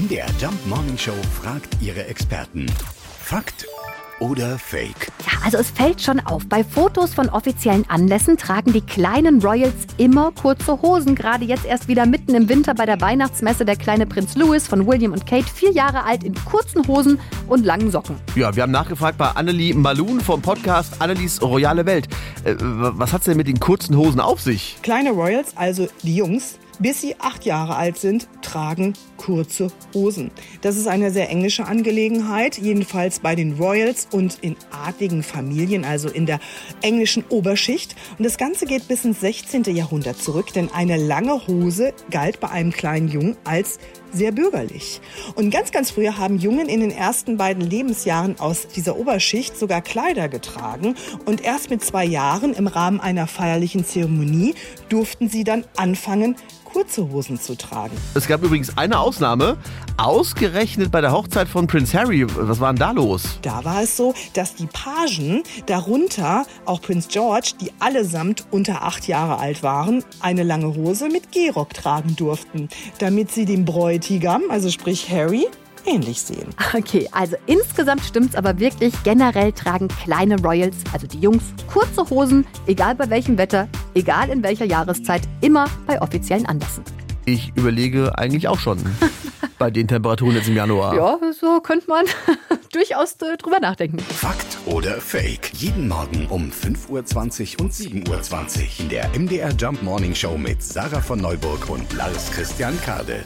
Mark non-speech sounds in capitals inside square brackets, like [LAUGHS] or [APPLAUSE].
MDR Jump Morning Show fragt ihre Experten. Fakt oder Fake? Ja, also es fällt schon auf. Bei Fotos von offiziellen Anlässen tragen die kleinen Royals immer kurze Hosen. Gerade jetzt erst wieder mitten im Winter bei der Weihnachtsmesse der kleine Prinz Louis von William und Kate, vier Jahre alt, in kurzen Hosen und langen Socken. Ja, wir haben nachgefragt bei Annelie Malun vom Podcast Annelies Royale Welt. Äh, was hat's denn mit den kurzen Hosen auf sich? Kleine Royals, also die Jungs, bis sie acht Jahre alt sind, tragen kurze Hosen. Das ist eine sehr englische Angelegenheit, jedenfalls bei den Royals und in adligen Familien, also in der englischen Oberschicht. Und das Ganze geht bis ins 16. Jahrhundert zurück, denn eine lange Hose galt bei einem kleinen Jungen als sehr bürgerlich. Und ganz, ganz früher haben Jungen in den ersten beiden Lebensjahren aus dieser Oberschicht sogar Kleider getragen. Und erst mit zwei Jahren im Rahmen einer feierlichen Zeremonie durften sie dann anfangen, kurze Hosen zu tragen. Es gab übrigens eine Ausnahme, ausgerechnet bei der Hochzeit von Prince Harry. Was war denn da los? Da war es so, dass die Pagen, darunter auch Prince George, die allesamt unter acht Jahre alt waren, eine lange Hose mit Gehrock tragen durften, damit sie dem Bräutigam, also sprich Harry, ähnlich sehen. Okay, also insgesamt stimmt's aber wirklich. Generell tragen kleine Royals, also die Jungs, kurze Hosen, egal bei welchem Wetter, egal in welcher Jahreszeit, immer bei offiziellen Anlässen. Ich überlege eigentlich auch schon [LAUGHS] bei den Temperaturen jetzt im Januar. Ja, so könnte man [LAUGHS] durchaus äh, drüber nachdenken. Fakt oder Fake? Jeden Morgen um 5.20 Uhr und 7.20 Uhr in der MDR Jump Morning Show mit Sarah von Neuburg und Lars Christian Kade.